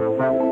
Thank you.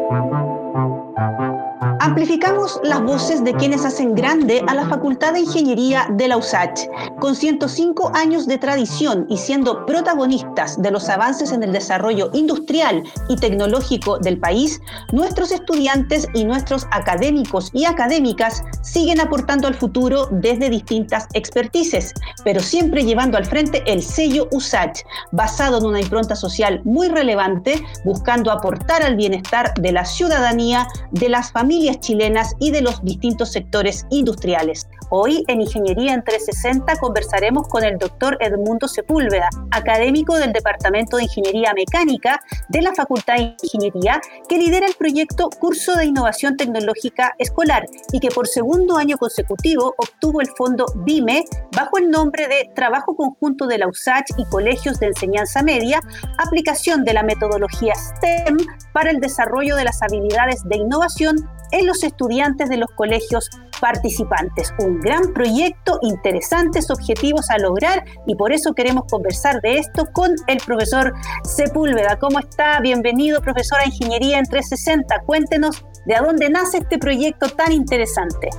Amplificamos las voces de quienes hacen grande a la Facultad de Ingeniería de la USACH. Con 105 años de tradición y siendo protagonistas de los avances en el desarrollo industrial y tecnológico del país, nuestros estudiantes y nuestros académicos y académicas siguen aportando al futuro desde distintas expertices, pero siempre llevando al frente el sello USACH, basado en una impronta social muy relevante, buscando aportar al bienestar de la ciudadanía, de las familias chilenas y de los distintos sectores industriales. Hoy en Ingeniería en 360 conversaremos con el doctor Edmundo Sepúlveda, académico del Departamento de Ingeniería Mecánica de la Facultad de Ingeniería, que lidera el proyecto Curso de Innovación Tecnológica Escolar y que por segundo año consecutivo obtuvo el fondo BIME bajo el nombre de Trabajo Conjunto de la USACH y Colegios de Enseñanza Media, aplicación de la metodología STEM para el desarrollo de las habilidades de innovación en los estudiantes de los colegios participantes. Un gran proyecto, interesantes objetivos a lograr y por eso queremos conversar de esto con el profesor Sepúlveda. ¿Cómo está? Bienvenido, profesor a Ingeniería en 360. Cuéntenos de dónde nace este proyecto tan interesante.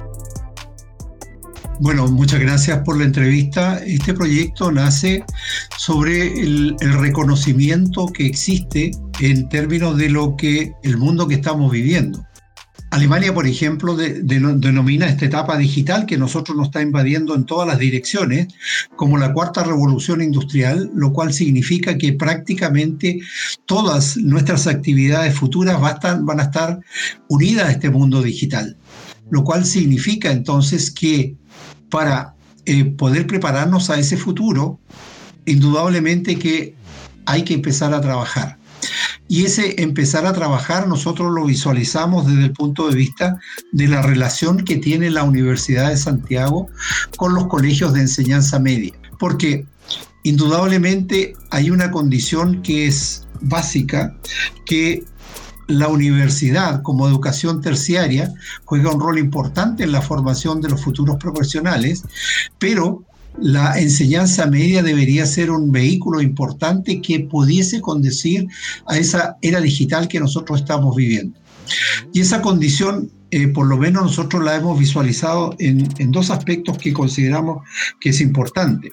Bueno, muchas gracias por la entrevista. Este proyecto nace sobre el, reconocimiento que existe en términos de lo que el mundo que estamos viviendo. Alemania, por ejemplo, denomina esta etapa digital que nosotros nos está invadiendo en todas las direcciones como la cuarta revolución industrial, lo cual significa que prácticamente todas nuestras actividades futuras van a estar unidas a este mundo digital, lo cual significa entonces que para eh, poder prepararnos a ese futuro, indudablemente que hay que empezar a trabajar. Y ese empezar a trabajar nosotros lo visualizamos desde el punto de vista de la relación que tiene la Universidad de Santiago con los colegios de enseñanza media. Porque indudablemente hay una condición que es básica, que la universidad como educación terciaria juega un rol importante en la formación de los futuros profesionales, pero la enseñanza media debería ser un vehículo importante que pudiese conducir a esa era digital que nosotros estamos viviendo. Y esa condición, eh, por lo menos nosotros la hemos visualizado en, dos aspectos que consideramos que es importante.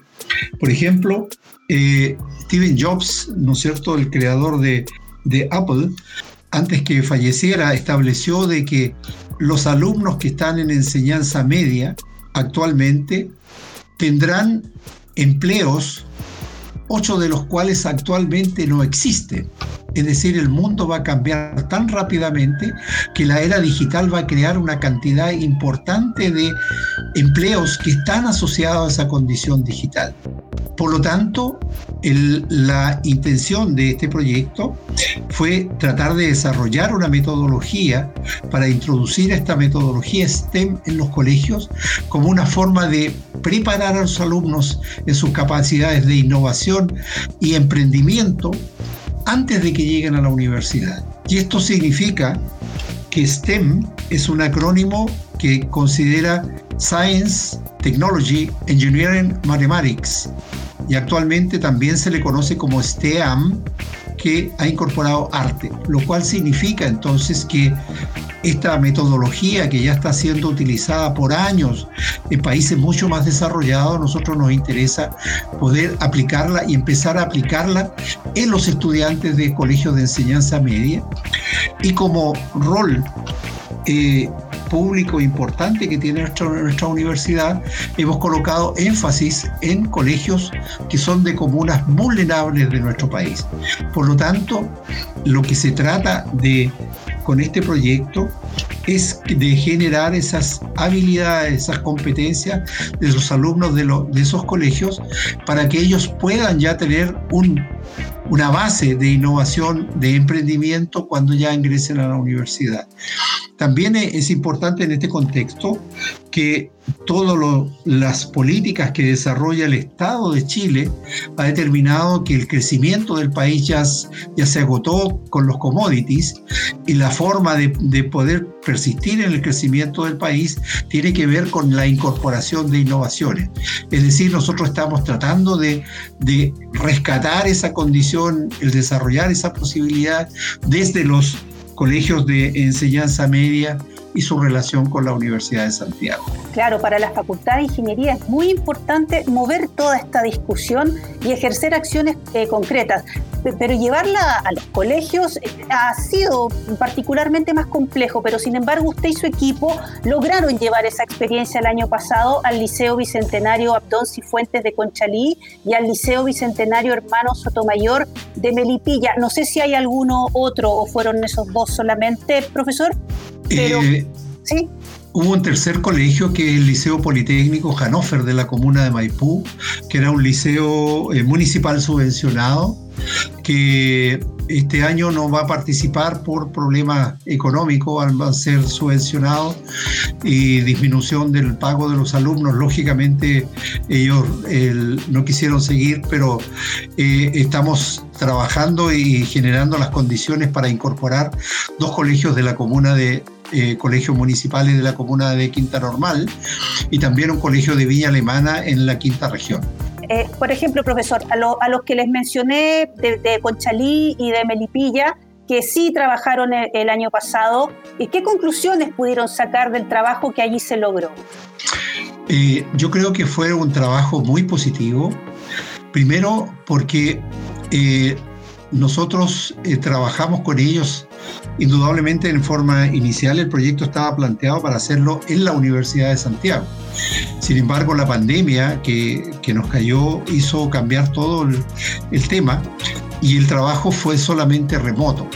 Por ejemplo, eh, Steven Jobs, ¿no es cierto?, el creador de, de Apple, antes que falleciera, estableció de que los alumnos que están en enseñanza media actualmente tendrán empleos, ocho de los cuales actualmente no existen. Es decir, el mundo va a cambiar tan rápidamente que la era digital va a crear una cantidad importante de empleos que están asociados a esa condición digital. Por lo tanto, la intención de este proyecto fue tratar de desarrollar una metodología para introducir esta metodología STEM en los colegios como una forma de preparar a los alumnos en sus capacidades de innovación y emprendimiento antes de que lleguen a la universidad. Y esto significa que STEM es un acrónimo que considera Science, Technology, Engineering, Mathematics. Y actualmente también se le conoce como STEAM, que ha incorporado arte, lo cual significa entonces que esta metodología que ya está siendo utilizada por años en países mucho más desarrollados, a nosotros nos interesa poder aplicarla y empezar a aplicarla en los estudiantes de colegios de enseñanza media. Y como rol eh, público importante que tiene nuestra, universidad, hemos colocado énfasis en colegios que son de comunas vulnerables de nuestro país. Por lo tanto, lo que se trata de con este proyecto es de generar esas habilidades, esas competencias de los alumnos de, de esos colegios para que ellos puedan ya tener un, una base de innovación, de emprendimiento cuando ya ingresen a la universidad. También es importante en este contexto que todas las políticas que desarrolla el Estado de Chile ha determinado que el crecimiento del país ya, se agotó con los commodities y la forma de, de, poder persistir en el crecimiento del país tiene que ver con la incorporación de innovaciones. Es decir, nosotros estamos tratando de rescatar esa condición, el desarrollar esa posibilidad desde los colegios de enseñanza media y su relación con la Universidad de Santiago. Claro, para la Facultad de Ingeniería es muy importante mover toda esta discusión y ejercer acciones eh, concretas pero llevarla a los colegios eh, ha sido particularmente más complejo, pero sin embargo usted y su equipo lograron llevar esa experiencia el año pasado al Liceo Bicentenario Abdón Cifuentes de Conchalí y al Liceo Bicentenario Hermano Sotomayor de Melipilla. No sé si hay alguno otro o fueron esos dos solamente, profesor. Pero, eh, ¿sí? Hubo un tercer colegio que es el Liceo Politécnico Hannover de la comuna de Maipú, que era un liceo eh, municipal subvencionado que este año no va a participar por problemas económicos, va a ser subvencionado y disminución del pago de los alumnos. Lógicamente ellos no quisieron seguir, pero eh, estamos trabajando y generando las condiciones para incorporar dos colegios de la comuna de, eh, colegios municipales de la comuna de Quinta Normal y también un colegio de Villa Alemana en la quinta región. Eh, por ejemplo, profesor, a, los que les mencioné de, Conchalí y de Melipilla, que sí trabajaron el, año pasado, ¿qué conclusiones pudieron sacar del trabajo que allí se logró? Eh, yo creo que fue un trabajo muy positivo. Primero, porque eh, nosotros trabajamos con ellos indudablemente en forma inicial el proyecto estaba planteado para hacerlo en la Universidad de Santiago. Sin embargo, la pandemia que, nos cayó hizo cambiar todo el, tema y el trabajo fue solamente remoto.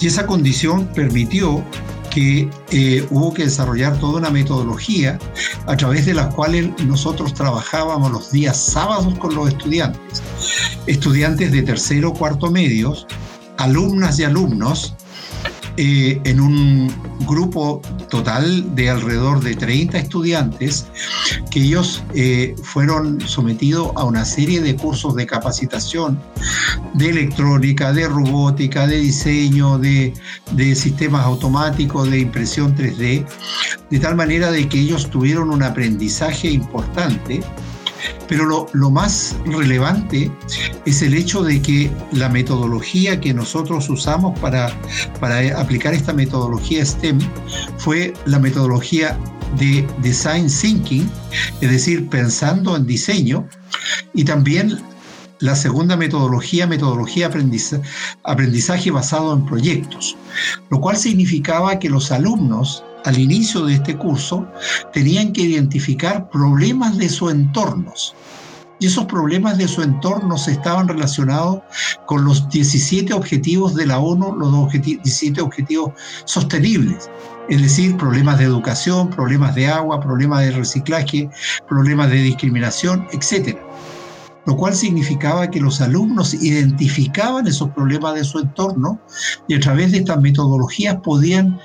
Y esa condición permitió que eh, hubo que desarrollar toda una metodología a través de la cual nosotros trabajábamos los días sábados con los estudiantes, estudiantes de tercero, cuarto medios, alumnas y alumnos eh, en un grupo total de alrededor de 30 estudiantes que ellos eh, fueron sometidos a una serie de cursos de capacitación de electrónica, de robótica, de diseño, de, de sistemas automáticos, de impresión 3D, de tal manera de que ellos tuvieron un aprendizaje importante pero lo, más relevante es el hecho de que la metodología que nosotros usamos para, para aplicar esta metodología STEM fue la metodología de design thinking, es decir, pensando en diseño, y también la segunda metodología, metodología aprendizaje, aprendizaje basado en proyectos, lo cual significaba que los alumnos al inicio de este curso tenían que identificar problemas de su entorno. Y esos problemas de su entorno estaban relacionados con los 17 objetivos de la ONU, los 17 objetivos sostenibles. Es decir, problemas de educación, problemas de agua, problemas de reciclaje, problemas de discriminación, etc. Lo cual significaba que los alumnos identificaban esos problemas de su entorno y a través de estas metodologías podían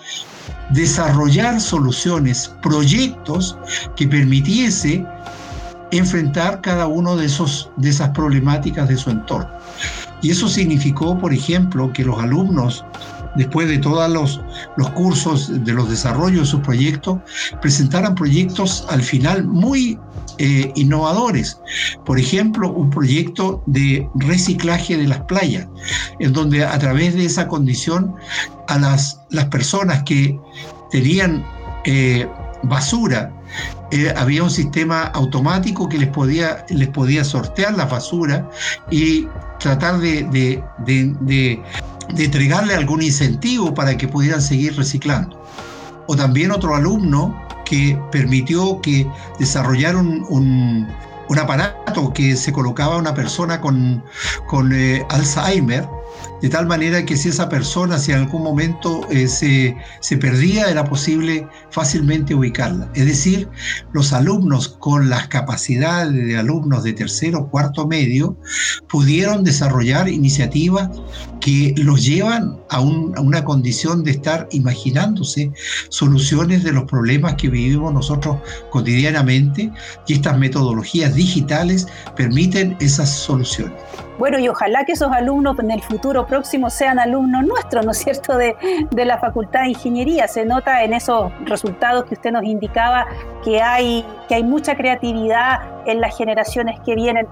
desarrollar soluciones, proyectos que permitiese enfrentar cada uno de, esos, de esas problemáticas de su entorno. Y eso significó, por ejemplo, que los alumnos, después de todos los, los cursos de los desarrollos de sus proyectos, presentaran proyectos al final muy eh, innovadores. Por ejemplo, un proyecto de reciclaje de las playas, en donde a través de esa condición a las, las personas que tenían eh, basura, eh, había un sistema automático que les podía, les podía sortear la basura y tratar de, entregarle algún incentivo para que pudieran seguir reciclando. O también otro alumno que permitió que desarrollar un, aparato que se colocaba a una persona con, con eh, Alzheimer de tal manera que si esa persona, si en algún momento eh, se, se, perdía, era posible fácilmente ubicarla. Es decir, los alumnos con las capacidades de alumnos de tercero, cuarto medio, pudieron desarrollar iniciativas que los llevan a, a una condición de estar imaginándose soluciones de los problemas que vivimos nosotros cotidianamente y estas metodologías digitales permiten esas soluciones. Bueno, y ojalá que esos alumnos en el futuro próximos sean alumnos nuestros, ¿no es cierto?, de, de la Facultad de Ingeniería. Se nota en esos resultados que usted nos indicaba que hay, que hay mucha creatividad en las generaciones que vienen.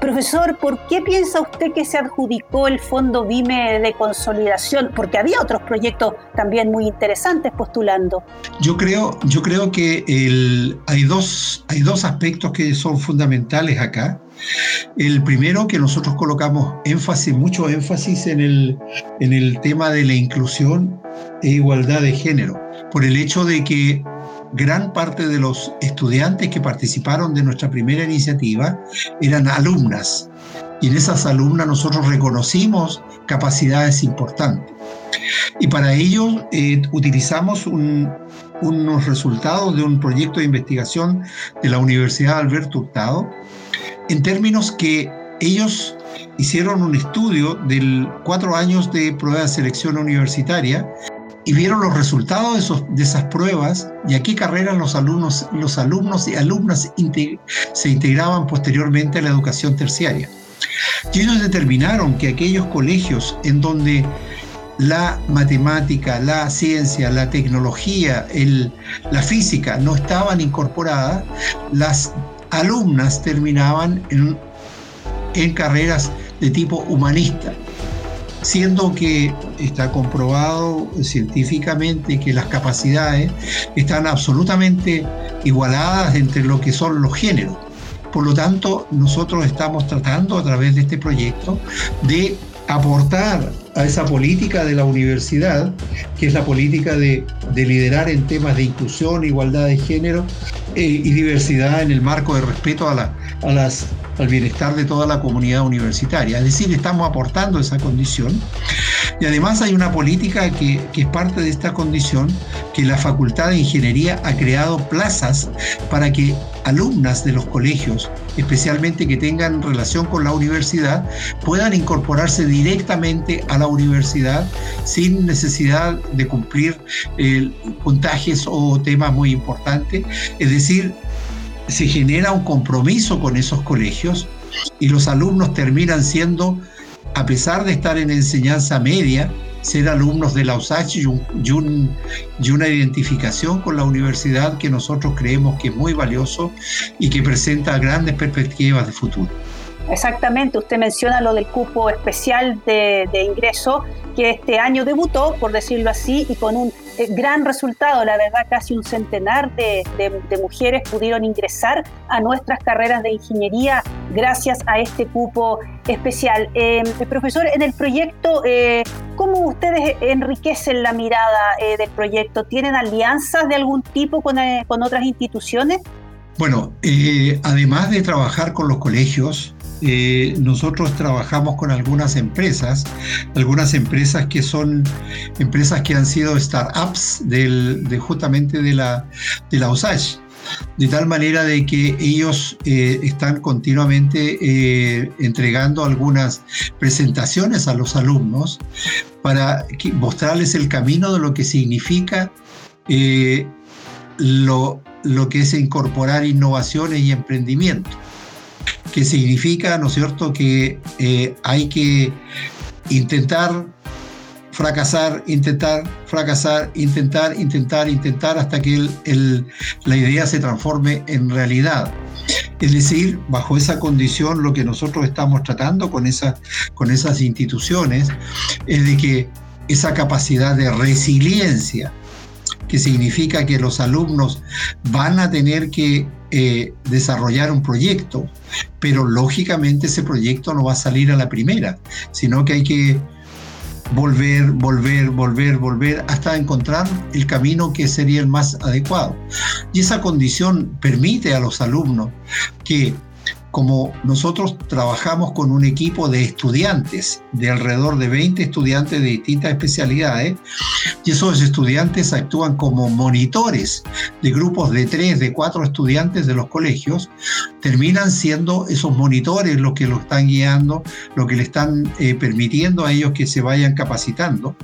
Profesor, ¿por qué piensa usted que se adjudicó el Fondo BIME de consolidación? Porque había otros proyectos también muy interesantes postulando. Yo creo, yo creo que hay, dos, hay dos aspectos que son fundamentales acá. El primero que nosotros colocamos énfasis, mucho énfasis en el, en el tema de la inclusión e igualdad de género, por el hecho de que gran parte de los estudiantes que participaron de nuestra primera iniciativa eran alumnas. Y en esas alumnas nosotros reconocimos capacidades importantes. Y para ello eh, utilizamos unos resultados de un proyecto de investigación de la Universidad Alberto Hurtado, en términos que ellos hicieron un estudio de cuatro años de prueba de selección universitaria y vieron los resultados de, esos, de esas pruebas y a qué carreras los alumnos, los alumnos y alumnas se integraban posteriormente a la educación terciaria. Y ellos determinaron que aquellos colegios en donde la matemática, la ciencia, la tecnología, el, la física no estaban incorporadas, las alumnas terminaban en, carreras de tipo humanista siendo que está comprobado científicamente que las capacidades están absolutamente igualadas entre lo que son los géneros. Por lo tanto, nosotros estamos tratando a través de este proyecto de aportar a esa política de la universidad, que es la política de, liderar en temas de inclusión, igualdad de género eh, y diversidad en el marco de respeto a, la, al bienestar de toda la comunidad universitaria. Es decir, estamos aportando esa condición. Y además hay una política que, es parte de esta condición, que la Facultad de Ingeniería ha creado plazas para que alumnas de los colegios, especialmente que tengan relación con la universidad, puedan incorporarse directamente a la universidad sin necesidad de cumplir eh, puntajes o temas muy importantes. Es decir, se genera un compromiso con esos colegios y los alumnos terminan siendo, a pesar de estar en enseñanza media, ser alumnos de la USACH y, y, una identificación con la universidad que nosotros creemos que es muy valioso y que presenta grandes perspectivas de futuro. Exactamente, usted menciona lo del cupo especial de, ingreso que este año debutó, por decirlo así, y con un eh, gran resultado. La verdad, casi un centenar de, mujeres pudieron ingresar a nuestras carreras de ingeniería gracias a este cupo especial. Eh, profesor, en el proyecto, eh, ¿cómo ustedes enriquecen la mirada del proyecto? ¿Tienen alianzas de algún tipo con, con otras instituciones? Bueno, además de trabajar con los colegios, eh, nosotros trabajamos con algunas empresas, algunas empresas que son empresas que han sido startups de, justamente de la, de la de tal manera de que ellos eh, están continuamente eh, entregando algunas presentaciones a los alumnos para mostrarles el camino de lo que significa lo, lo que es incorporar innovaciones y emprendimiento que significa, ¿no es cierto?, que eh, hay que intentar fracasar, intentar, fracasar, intentar, intentar, intentar hasta que la idea se transforme en realidad. Es decir, bajo esa condición lo que nosotros estamos tratando con, con esas instituciones es de que esa capacidad de resiliencia, que significa que los alumnos van a tener que eh, desarrollar un proyecto, pero lógicamente ese proyecto no va a salir a la primera, sino que hay que volver, volver, volver, volver hasta encontrar el camino que sería el más adecuado. Y esa condición permite a los alumnos que como nosotros trabajamos con un equipo de estudiantes, de alrededor de 20 estudiantes de distintas especialidades, y esos estudiantes actúan como monitores de grupos de tres, de cuatro estudiantes de los colegios, terminan siendo esos monitores los que lo están guiando, lo que le están eh, permitiendo a ellos que se vayan capacitando.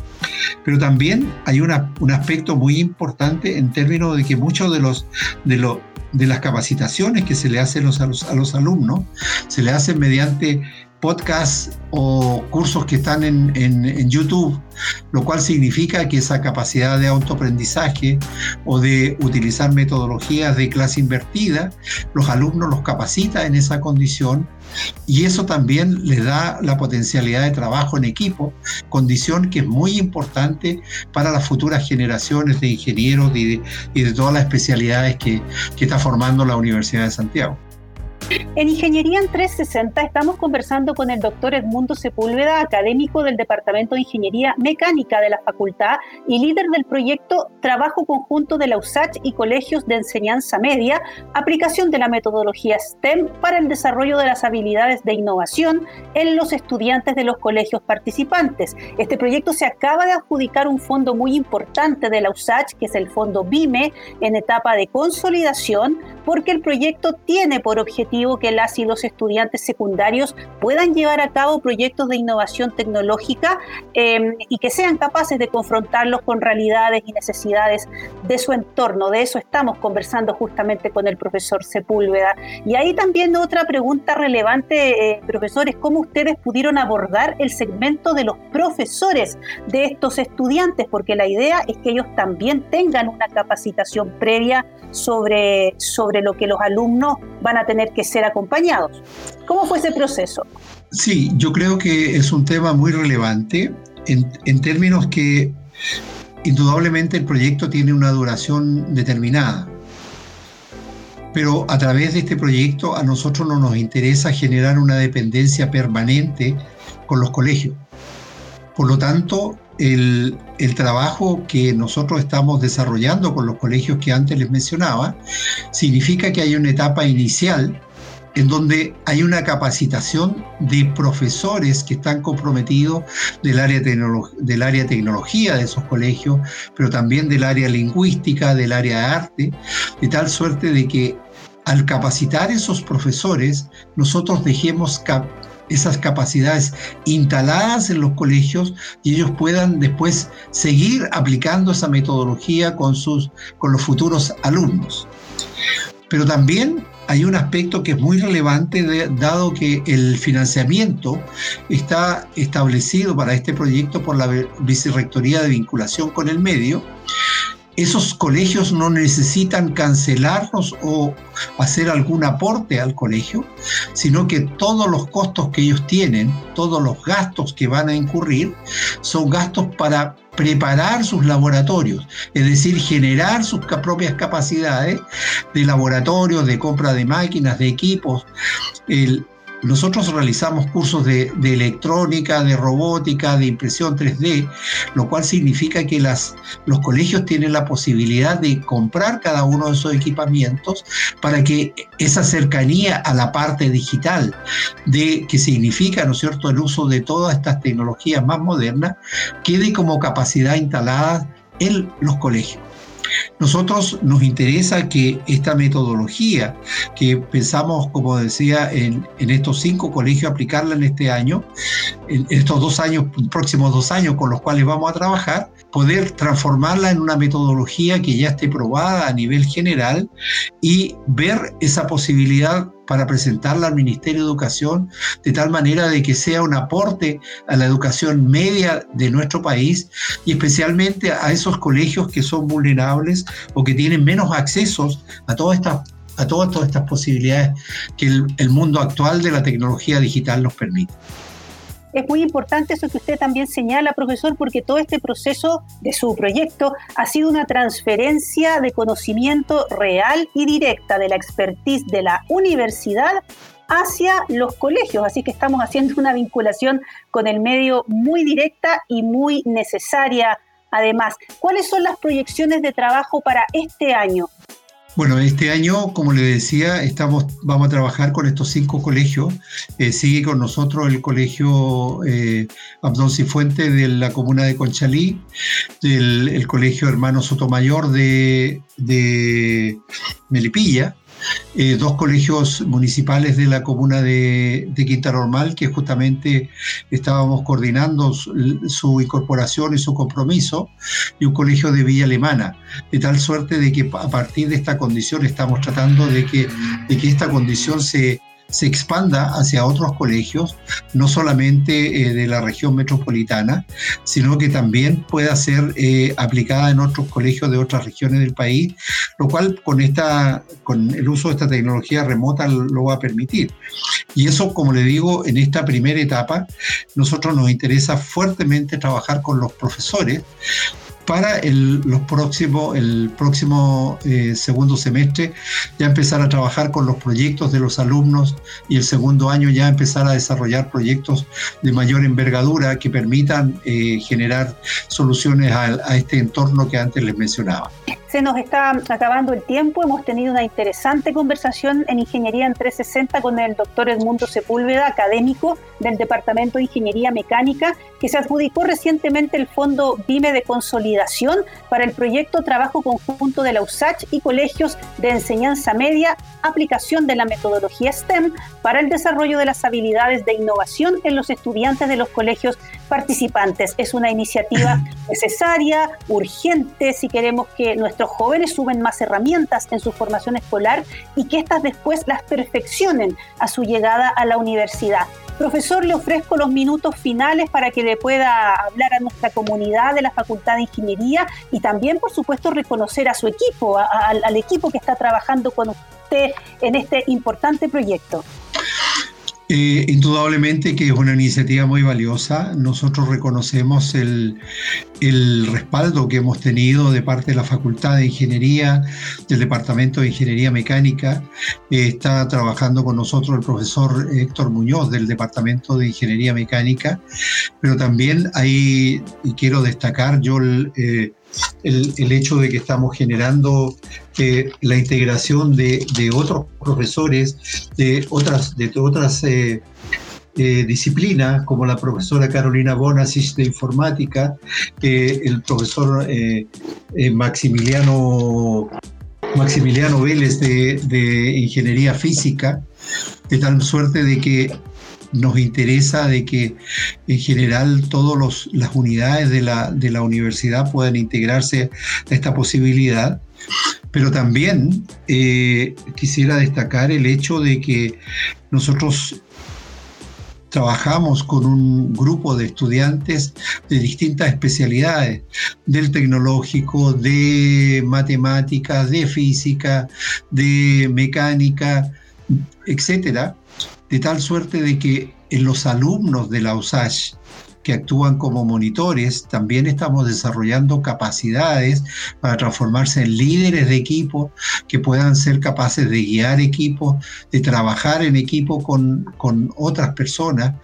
Pero también hay un aspecto muy importante en términos de que muchos de los, de los de las capacitaciones que se le hacen a los, a los alumnos, se le hacen mediante podcasts o cursos que están en, YouTube, lo cual significa que esa capacidad de autoaprendizaje o de utilizar metodologías de clase invertida, los alumnos los capacita en esa condición y eso también les da la potencialidad de trabajo en equipo, condición que es muy importante para las futuras generaciones de ingenieros y de, todas las especialidades que está formando la Universidad de Santiago. En Ingeniería en 360 estamos conversando con el doctor Edmundo Sepúlveda, académico del Departamento de Ingeniería Mecánica de la Facultad y líder del proyecto Trabajo Conjunto de la USACH y Colegios de Enseñanza Media, aplicación de la metodología STEM para el desarrollo de las habilidades de innovación en los estudiantes de los colegios participantes. Este proyecto se acaba de adjudicar un fondo muy importante de la USACH, que es el fondo BIME, en etapa de consolidación, porque el proyecto tiene por objetivo que las y los estudiantes secundarios puedan llevar a cabo proyectos de innovación tecnológica em, y que sean capaces de confrontarlos con realidades y necesidades de su entorno. De eso estamos conversando justamente con el profesor Sepúlveda. Y ahí también otra pregunta relevante, eh, profesores, ¿cómo ustedes pudieron abordar el segmento de los profesores de estos estudiantes? Porque la idea es que ellos también tengan una capacitación previa sobre, sobre lo que los alumnos van a tener que ser acompañados. ¿Cómo fue ese proceso? Sí, yo creo que es un tema muy relevante en, términos que indudablemente el proyecto tiene una duración determinada. Pero a través de este proyecto a nosotros no nos interesa generar una dependencia permanente con los colegios. Por lo tanto, el, el, trabajo que nosotros estamos desarrollando con los colegios que antes les mencionaba significa que hay una etapa inicial en donde hay una capacitación de profesores que están comprometidos del área, del área tecnología de esos colegios, pero también del área lingüística, del área de arte, de tal suerte de que al capacitar esos profesores, nosotros dejemos esas capacidades instaladas en los colegios y ellos puedan después seguir aplicando esa metodología con, sus, con los futuros alumnos. Pero también hay un aspecto que es muy relevante dado que el financiamiento está establecido para este proyecto por la Vicerrectoría de Vinculación con el Medio. Esos colegios no necesitan cancelarlos o hacer algún aporte al colegio, sino que todos los costos que ellos tienen, todos los gastos que van a incurrir, son gastos para preparar sus laboratorios, es decir, generar sus propias capacidades de laboratorios, de compra de máquinas, de equipos. El, nosotros realizamos cursos de, electrónica, de robótica, de impresión 3D, lo cual significa que los colegios tienen la posibilidad de comprar cada uno de esos equipamientos para que esa cercanía a la parte digital, de que significa, ¿no es cierto?, el uso de todas estas tecnologías más modernas, quede como capacidad instalada en los colegios. Nosotros nos interesa que esta metodología que pensamos, como decía, en, estos cinco colegios aplicarla en este año, en estos dos años, próximos dos años con los cuales vamos a trabajar, poder transformarla en una metodología que ya esté probada a nivel general y ver esa posibilidad para presentarla al Ministerio de Educación de tal manera de que sea un aporte a la educación media de nuestro país y especialmente a esos colegios que son vulnerables o que tienen menos accesos a todas estas a todas, estas posibilidades que el mundo actual de la tecnología digital nos permite. Es muy importante eso que usted también señala, profesor, porque todo este proceso de su proyecto ha sido una transferencia de conocimiento real y directa de la expertise de la universidad hacia los colegios, así que estamos haciendo una vinculación con el medio muy directa y muy necesaria. Además, ¿cuáles son las proyecciones de trabajo para este año? Bueno, este año, como le decía, estamos, vamos a trabajar con estos cinco colegios. Eh, sigue con nosotros el colegio eh, Abdón Cifuente de la comuna de Conchalí, el colegio Hermano Sotomayor de Melipilla, eh, dos colegios municipales de la comuna de, Quinta Normal, que justamente estábamos coordinando su, incorporación y su compromiso, y un colegio de Villa Alemana, de tal suerte de que a partir de esta condición estamos tratando de que, de que esta condición se se expanda hacia otros colegios, no solamente eh, de la región metropolitana, sino que también pueda ser eh, aplicada en otros colegios de otras regiones del país, lo cual con, esta, con el uso de esta tecnología remota lo va a permitir. Y eso, como le digo, en esta primera etapa, nosotros nos interesa fuertemente trabajar con los profesores para el, los próximos, el próximo eh, segundo semestre ya empezar a trabajar con los proyectos de los alumnos y el segundo año ya empezar a desarrollar proyectos de mayor envergadura que permitan eh, generar soluciones a, a este entorno que antes les mencionaba. Se nos está acabando el tiempo. Hemos tenido una interesante conversación en Ingeniería en 360 con el doctor Edmundo Sepúlveda, académico del Departamento de Ingeniería Mecánica, que se adjudicó recientemente el Fondo BIME de Consolidación para el proyecto Trabajo Conjunto de la USACH y Colegios de Enseñanza Media, aplicación de la metodología STEM para el desarrollo de las habilidades de innovación en los estudiantes de los colegios participantes. Es una iniciativa necesaria, urgente, si queremos que nuestros jóvenes suben más herramientas en su formación escolar y que éstas después las perfeccionen a su llegada a la universidad. Profesor, le ofrezco los minutos finales para que le pueda hablar a nuestra comunidad de la Facultad de Ingeniería y también, por supuesto, reconocer a su equipo, al equipo que está trabajando con usted en este importante proyecto. Eh, indudablemente que es una iniciativa muy valiosa. Nosotros reconocemos el, respaldo que hemos tenido de parte de la Facultad de Ingeniería, del Departamento de Ingeniería Mecánica. Eh, está trabajando con nosotros el profesor Héctor Muñoz del Departamento de Ingeniería Mecánica, pero también y quiero destacar yo el, eh, el, hecho de que estamos generando eh, la integración de, otros profesores de otras, de otras eh, eh, disciplinas, como la profesora Carolina Bonasis de informática, el profesor Maximiliano, Maximiliano Vélez de, de ingeniería física, de tal suerte de que nos interesa de que en general todas las unidades de la, universidad puedan integrarse a esta posibilidad. Pero también eh, quisiera destacar el hecho de que nosotros trabajamos con un grupo de estudiantes de distintas especialidades, del tecnológico, de matemáticas, de física, de mecánica, etcétera, de tal suerte de que en los alumnos de la USACH que actúan como monitores, también estamos desarrollando capacidades para transformarse en líderes de equipo que puedan ser capaces de guiar equipos, de trabajar en equipo con, con otras personas,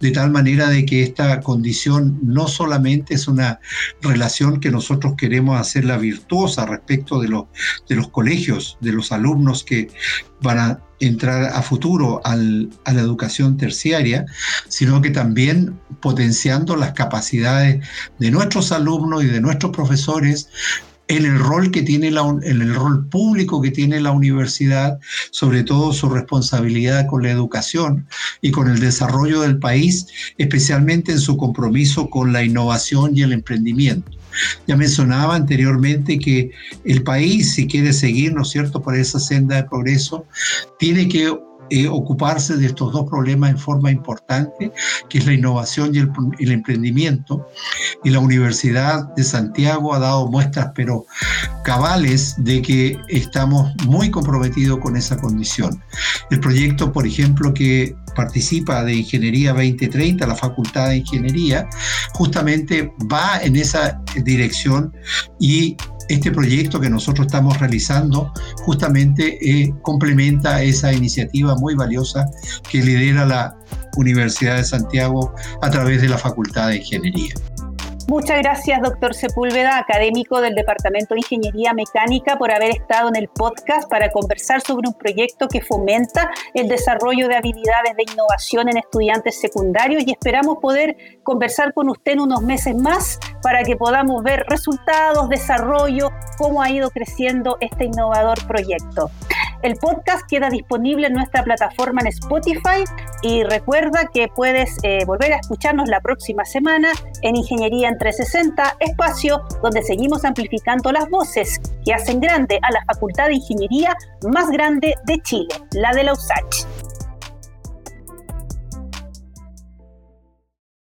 de tal manera de que esta condición no solamente es una relación que nosotros queremos hacerla virtuosa respecto de, los de los colegios, de los alumnos que van a entrar a futuro a la educación terciaria, sino que también potenciando las capacidades de nuestros alumnos y de nuestros profesores en el rol que tiene la, en el rol público que tiene la universidad, sobre todo su responsabilidad con la educación y con el desarrollo del país, especialmente en su compromiso con la innovación y el emprendimiento. Ya mencionaba anteriormente que el país, si quiere seguir, ¿no es cierto?, por esa senda de progreso, tiene que eh, ocuparse de estos dos problemas en forma importante, que es la innovación y el, emprendimiento. Y la Universidad de Santiago ha dado muestras, pero cabales, de que estamos muy comprometidos con esa condición. El proyecto, por ejemplo, que participa de Ingeniería 2030, la Facultad de Ingeniería, justamente va en esa dirección y este proyecto que nosotros estamos realizando justamente eh, complementa esa iniciativa muy valiosa que lidera la Universidad de Santiago a través de la Facultad de Ingeniería. Muchas gracias, doctor Sepúlveda, académico del Departamento de Ingeniería Mecánica, por haber estado en el podcast para conversar sobre un proyecto que fomenta el desarrollo de habilidades de innovación en estudiantes secundarios y esperamos poder conversar con usted en unos meses más para que podamos ver resultados, desarrollo, cómo ha ido creciendo este innovador proyecto. El podcast queda disponible en nuestra plataforma en Spotify y recuerda que puedes eh, volver a escucharnos la próxima semana en Ingeniería en 360, espacio donde seguimos amplificando las voces que hacen grande a la Facultad de Ingeniería más grande de Chile, la de la USACH.